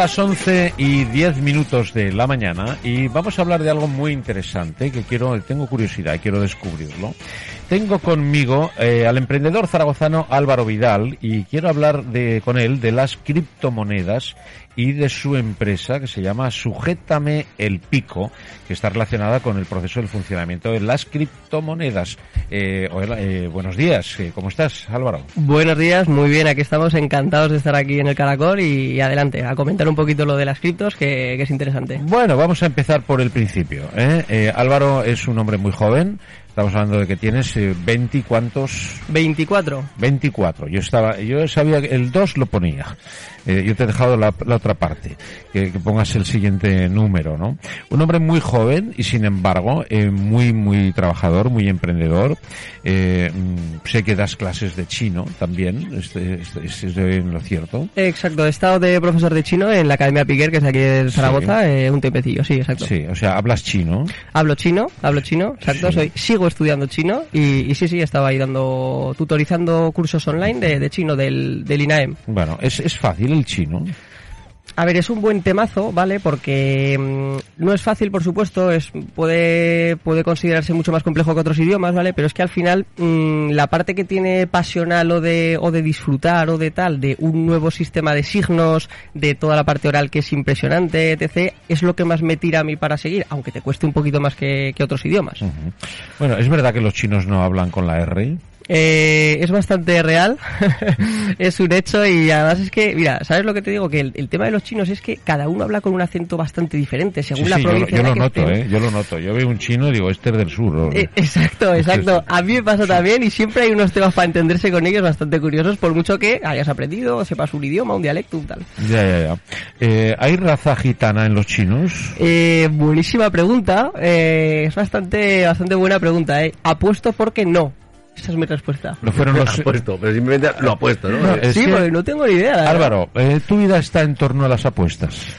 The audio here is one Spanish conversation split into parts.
Las 11 y 10 minutos de la mañana y vamos a hablar de algo muy interesante que quiero, tengo curiosidad quiero descubrirlo. Tengo conmigo eh, al emprendedor zaragozano Álvaro Vidal y quiero hablar de, con él de las criptomonedas y de su empresa que se llama Sujétame el Pico, que está relacionada con el proceso del funcionamiento de las criptomonedas. Eh, eh, buenos días, eh, ¿cómo estás Álvaro? Buenos días, muy bien, aquí estamos encantados de estar aquí en el Caracol y, y adelante, a comentar un poquito lo de las criptos que, que es interesante. Bueno, vamos a empezar por el principio. ¿eh? Eh, Álvaro es un hombre muy joven, Estamos hablando de que tienes eh, 20 y cuántos... 24. 24. Yo estaba, yo sabía que el 2 lo ponía. Eh, yo te he dejado la, la otra parte, que, que, pongas el siguiente número, ¿no? Un hombre muy joven y sin embargo eh, muy, muy trabajador, muy emprendedor. Eh, mm, sé que das clases de chino también, este, este, este es de lo cierto. Exacto, he estado de profesor de chino en la Academia Piquer, que es aquí de Zaragoza, sí. un tiempecillo, sí, exacto. Sí, o sea, hablas chino. Hablo chino, hablo chino, exacto, sí. soy, sigo estudiando chino y, y, sí, sí, estaba ahí dando, tutorizando cursos online de, de chino del, del INAEM. Bueno, es, es fácil el chino. A ver, es un buen temazo, ¿vale? Porque mmm, no es fácil, por supuesto, es puede puede considerarse mucho más complejo que otros idiomas, ¿vale? Pero es que al final mmm, la parte que tiene pasional o de o de disfrutar o de tal de un nuevo sistema de signos, de toda la parte oral que es impresionante, etc, es lo que más me tira a mí para seguir, aunque te cueste un poquito más que, otros idiomas. Bueno, es verdad que los chinos no hablan con la R. Eh, es bastante real, es un hecho y además es que, mira, ¿sabes lo que te digo? Que el, el, tema de los chinos es que cada uno habla con un acento bastante diferente según sí, la sí, provincia. Yo, yo lo noto, ¿eh? Yo lo noto. Yo veo un chino y digo, este es del sur. Eh, exacto, exacto. A mí me pasa también y siempre hay unos temas para entenderse con ellos bastante curiosos por mucho que hayas aprendido, sepas un idioma, un dialecto, un tal. Ya, ya, ya. Eh, ¿Hay raza gitana en los chinos? Eh, buenísima pregunta. es bastante, bastante buena pregunta, ¿eh? Apuesto porque no. Esa es mi respuesta. No fueron los apuesto, pero simplemente lo apuesto, ¿no? no sí, que... porque no tengo ni idea. Álvaro, eh, tu vida está en torno a las apuestas.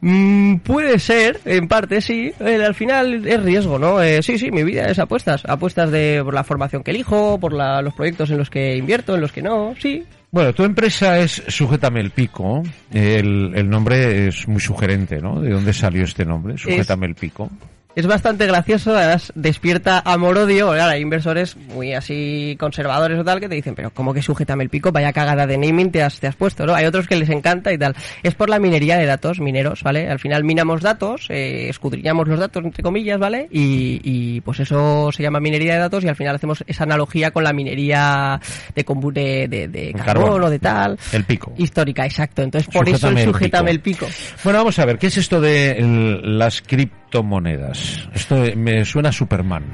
Mm, puede ser, en parte sí. Eh, al final es riesgo, ¿no? Eh, sí, sí, mi vida es apuestas. Apuestas de por la formación que elijo, por la, los proyectos en los que invierto, en los que no, sí. Bueno, tu empresa es Sujétame el Pico. El, el nombre es muy sugerente, ¿no? ¿De dónde salió este nombre? Sujétame es... el Pico es bastante gracioso, además despierta amor-odio. Claro, hay inversores muy así conservadores o tal que te dicen, pero ¿cómo que sujétame el pico? Vaya cagada de naming te has, te has puesto, ¿no? Hay otros que les encanta y tal. Es por la minería de datos, mineros, ¿vale? Al final minamos datos, eh, escudriñamos los datos, entre comillas, ¿vale? Y, y, pues eso se llama minería de datos y al final hacemos esa analogía con la minería de, de, de, de carbón o de tal. El pico. Histórica, exacto. Entonces por sujétame eso el sujétame el pico. el pico. Bueno, vamos a ver, ¿qué es esto de las criptomonedas? Esto me suena a Superman.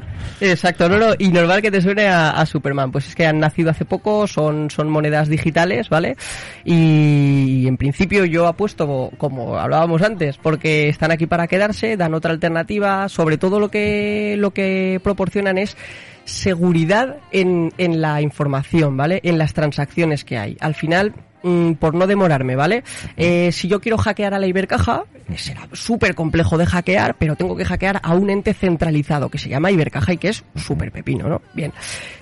Exacto, no, no, y normal que te suene a, Superman. Pues es que han nacido hace poco, son, son monedas digitales, ¿vale? Y, en principio yo apuesto, como hablábamos antes, porque están aquí para quedarse, dan otra alternativa, sobre todo lo que, lo que proporcionan es seguridad en, en la información, ¿vale? En las transacciones que hay. Al final, mmm, por no demorarme, ¿vale? Eh, si yo quiero hackear a la Ibercaja, será súper complejo de hackear, pero tengo que hackear a un ente centralizado que se llama Ibercaja y que es súper pepino, ¿no? Bien.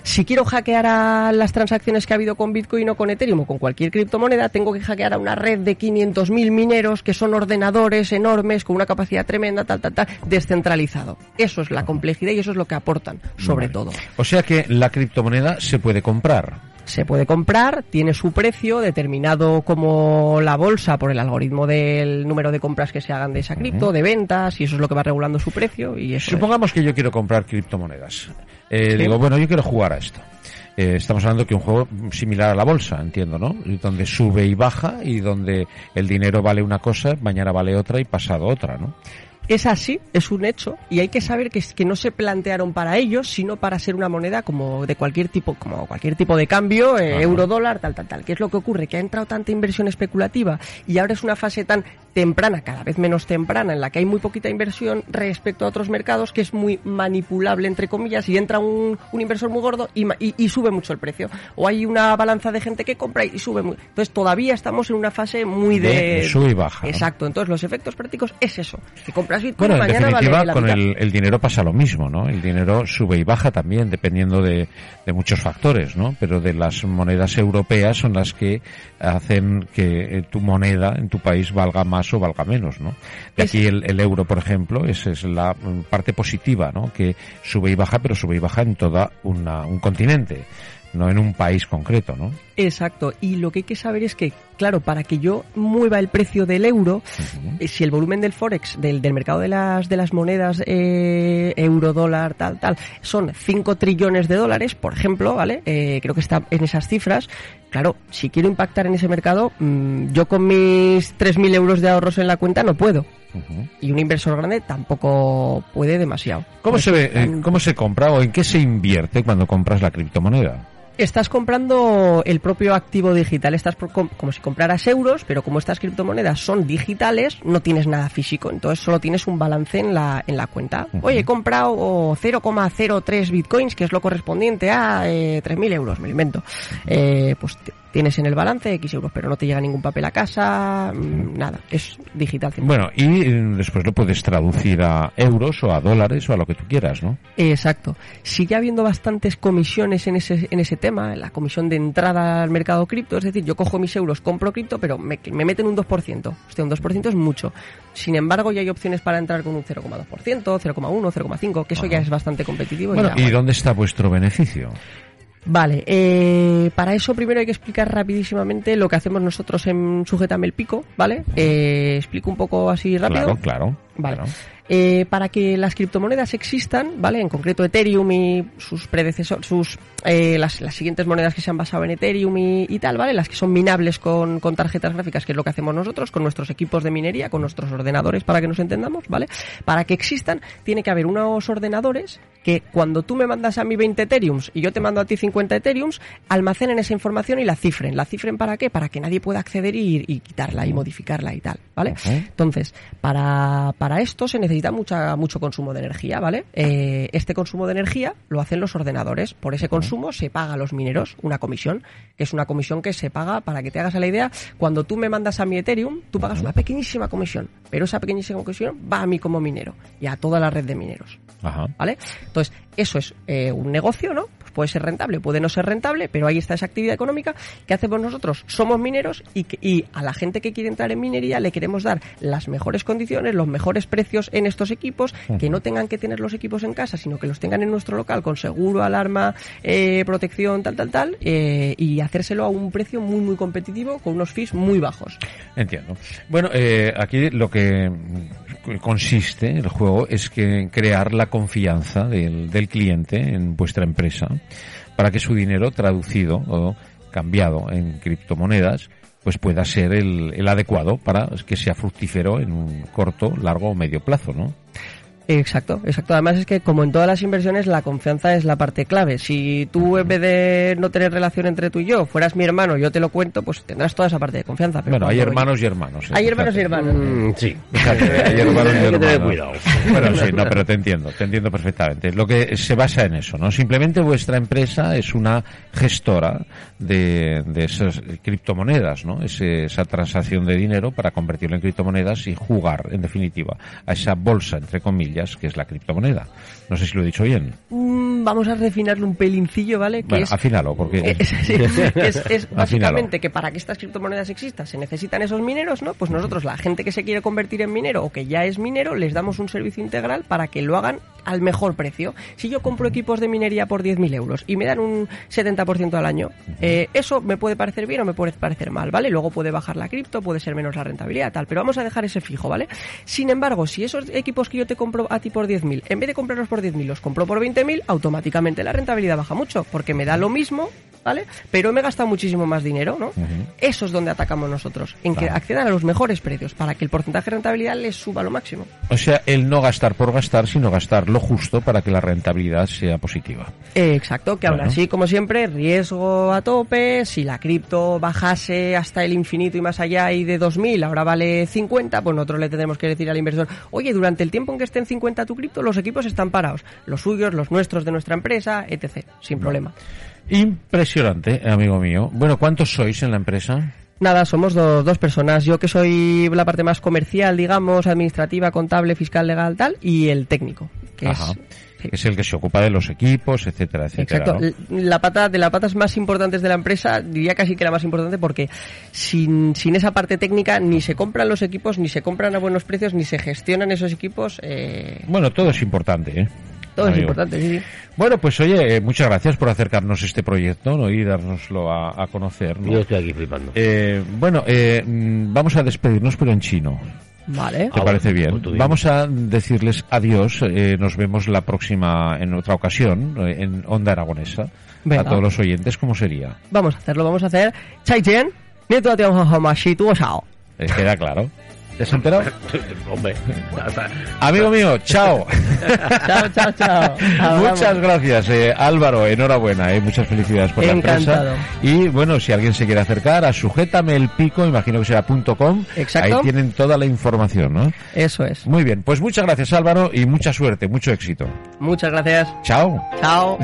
Si quiero hackear a las transacciones que ha habido con Bitcoin o con Ethereum o con cualquier criptomoneda, tengo que hackear a una red de 500.000 mineros que son ordenadores enormes con una capacidad tremenda, tal, tal, tal, descentralizado. Eso es la complejidad y eso es lo que aportan, sobre vale. todo. O sea que la criptomoneda se puede comprar se puede comprar, tiene su precio determinado como la bolsa por el algoritmo del número de compras que se hagan de esa cripto, uh -huh. de ventas, y eso es lo que va regulando su precio. Y eso Supongamos es. que yo quiero comprar criptomonedas. Eh, ¿Sí? Digo, bueno, yo quiero jugar a esto. Eh, estamos hablando que un juego similar a la bolsa, entiendo, ¿no? Donde sube y baja y donde el dinero vale una cosa, mañana vale otra y pasado otra, ¿no? Es así, es un hecho, y hay que saber que, que no se plantearon para ellos, sino para ser una moneda como de cualquier tipo, como cualquier tipo de cambio, eh, euro dólar, tal, tal, tal. ¿Qué es lo que ocurre? Que ha entrado tanta inversión especulativa y ahora es una fase tan temprana, cada vez menos temprana, en la que hay muy poquita inversión respecto a otros mercados, que es muy manipulable, entre comillas, y entra un, un inversor muy gordo y, y- y sube mucho el precio. O hay una balanza de gente que compra y sube muy... Entonces todavía estamos en una fase muy de... De- sube y baja, ¿no? Exacto. Entonces los efectos prácticos es eso. Que compras Bitcoin Bueno, en mañana definitiva, vale la con el, el dinero pasa lo mismo, ¿no? El dinero sube y baja también, dependiendo de, de muchos factores, ¿no? Pero de las monedas europeas son las que hacen que eh, tu moneda en tu país valga más o valga menos, ¿no? De Es- aquí el, el euro, por ejemplo, esa es la mm, parte positiva, ¿no? Que sube y baja, pero sube y baja en toda una, un continente, no en un país concreto, ¿no? Exacto. Y lo que hay que saber es que, claro, para que yo mueva el precio del euro, eh, si el volumen del forex, del, del mercado de las de las monedas eh, euro, dólar, tal, tal, son 5 trillones de dólares, por ejemplo, ¿vale? Eh, creo que está en esas cifras. Claro, si quiero impactar en ese mercado, mm, yo con mis 3.000 euros de ahorros en la cuenta no puedo. Y un inversor grande tampoco puede demasiado. ¿Cómo se ve, eh, cómo se compra o en qué se invierte cuando compras la criptomoneda? Estás comprando el propio activo digital, estás por com- como si compraras euros, pero como estas criptomonedas son digitales, no tienes nada físico, entonces solo tienes un balance en la, en la cuenta. Oye, he comprado oh, 0,03 bitcoins, que es lo correspondiente a eh, 3.000 euros, me lo invento. Eh, pues tienes en el balance X euros, pero no te llega ningún papel a casa, mm, nada, es digital. 100%. Bueno, y eh, después lo puedes traducir a euros o a dólares o a lo que tú quieras, ¿no? Exacto. Sigue habiendo bastantes comisiones en ese, en ese tema, la comisión de entrada al mercado cripto, es decir, yo cojo mis euros, compro cripto, pero me, me meten un 2%. Hostia, un 2% es mucho. Sin embargo, ya hay opciones para entrar con un 0,2%, 0,1, 0,5, que eso ya es bastante competitivo. Bueno, ya, ¿y bueno. dónde está vuestro beneficio? Vale, eh, para eso primero hay que explicar rapidísimamente lo que hacemos nosotros en Sujétame el Pico, ¿vale? Eh, explico un poco así rápido. Claro, claro. Vale. claro. Eh, para que las criptomonedas existan, ¿vale? En concreto Ethereum y sus predecesores, sus, eh, las, las siguientes monedas que se han basado en Ethereum y, y tal, ¿vale? Las que son minables con, con tarjetas gráficas, que es lo que hacemos nosotros, con nuestros equipos de minería, con nuestros ordenadores, para que nos entendamos, ¿vale? Para que existan, tiene que haber unos ordenadores que cuando tú me mandas a mí 20 Ethereums y yo te mando a ti 50 Ethereums, almacenen esa información y la cifren. ¿La cifren para qué? Para que nadie pueda acceder y, y quitarla y modificarla y tal, ¿vale? Entonces, para, para esto se necesita mucha, mucho consumo de energía, ¿vale? Eh, este consumo de energía lo hacen los ordenadores. Por ese consumo se paga a los mineros una comisión, que es una comisión que se paga, para que te hagas a la idea, cuando tú me mandas a mi Ethereum, tú pagas una pequeñísima comisión, pero esa pequeñísima comisión va a mí como minero y a toda la red de mineros. Ajá. ¿Vale? Entonces, eso es eh, un negocio, ¿no? Pues puede ser rentable, puede no ser rentable, pero ahí está esa actividad económica. ¿Qué hacemos nosotros? Somos mineros y, que- y a la gente que quiere entrar en minería le queremos dar las mejores condiciones, los mejores precios en estos equipos, que no tengan que tener los equipos en casa, sino que los tengan en nuestro local con seguro, alarma, eh, protección, tal, tal, tal, eh, y hacérselo a un precio muy, muy competitivo con unos fees muy bajos. Entiendo. Bueno, eh, aquí lo que consiste el juego es que crear la confianza del, del cliente en vuestra empresa para que su dinero traducido o cambiado en criptomonedas pues pueda ser el, el adecuado para que sea fructífero en un corto, largo o medio plazo, ¿no? Exacto, exacto. Además es que como en todas las inversiones la confianza es la parte clave. Si tú en vez de no tener relación entre tú y yo fueras mi hermano, yo te lo cuento, pues tendrás toda esa parte de confianza. Pero Bueno, hay cuando- hermanos y hermanos. ¿eh? Hay hermanos y hermanos. Mm, sí. Hay hermanos y Hay que tener hermanos. cuidado. Bueno, sí, no, pero te entiendo, te entiendo perfectamente. Lo que se basa en eso, ¿no? Simplemente vuestra empresa es una gestora de, de esas criptomonedas, ¿no? Ese- esa transacción de dinero para convertirlo en criptomonedas y jugar, en definitiva, a esa bolsa, entre comillas, que es la criptomoneda. No sé si lo he dicho bien. Mm, vamos a refinarlo un pelincillo, ¿vale? Que Bueno, es, afínalo, porque... Eh, es, básicamente que para que estas criptomonedas existan se necesitan esos mineros, ¿no? Pues nosotros, la gente que se quiere convertir en minero o que ya es minero, les damos un servicio integral para que lo hagan al mejor precio. Si yo compro equipos de minería por 10.000 euros y me dan un 70% al año, eh, eso me puede parecer bien o me puede parecer mal, ¿vale? Luego puede bajar la cripto, puede ser menos la rentabilidad, tal, pero vamos a dejar ese fijo, ¿vale? Sin embargo, si esos equipos que yo te compro a ti por 10.000, en vez de comprarlos por 10.000, los compro por 20.000, automáticamente la rentabilidad baja mucho, porque me da lo mismo, ¿vale? Pero me gasta muchísimo más dinero, ¿no? Eso es donde atacamos nosotros, en que accedan a los mejores precios, para que el porcentaje de rentabilidad les suba a lo máximo. O sea, el no gastar por gastar, sino gastar lo justo para que la rentabilidad sea positiva. Eh, exacto, que aún Bueno. así, como siempre, riesgo a tope. Si la cripto bajase hasta el infinito y más allá y de 2.000 ahora vale 50, pues nosotros le tendremos que decir al inversor, oye, durante el tiempo en que esté en 50 tu cripto, los equipos están parados. Los suyos, los nuestros de nuestra empresa, etc. Sin problema. Impresionante, amigo mío. Bueno, ¿cuántos sois en la empresa? Nada, somos do- dos personas. Yo que soy la parte más comercial, digamos, administrativa, contable, fiscal, legal, tal, y el técnico, que Ajá. es... el que se ocupa de los equipos, etcétera, etcétera. Exacto. La pata de las patas más importantes de la empresa, diría casi que la más importante porque sin, sin esa parte técnica ni se compran los equipos, ni se compran a buenos precios, ni se gestionan esos equipos. eh, Bueno, todo es importante, ¿eh? todo es importante, sí, sí. Bueno, pues oye, eh, muchas gracias por acercarnos este proyecto ¿no? y dárnoslo a, a conocer. ¿no? Yo estoy aquí flipando. Eh, bueno, eh, mm, vamos a despedirnos, pero en chino. Vale. ¿Te Ah, parece bien? Vamos a decirles adiós. eh, nos vemos la próxima, en otra ocasión, eh, en Onda Aragonesa. Venga. A todos los oyentes, ¿cómo sería? Vamos a hacerlo, vamos a hacer. Chaichen, nieto de Mashi, tu Shao. Eh, queda claro. ¿Te has enterado? Hombre. Amigo mío, chao. Chao, chao, chao. Muchas gracias, eh, Álvaro. Enhorabuena, eh, muchas felicidades por Encantado. la empresa. Y bueno, si alguien se quiere acercar a sujétame el pico, imagino que será punto .com. Exacto. Ahí tienen toda la información, ¿no? Eso es. Muy bien, pues muchas gracias, Álvaro, y mucha suerte, mucho éxito. Muchas gracias. Chao. Chao.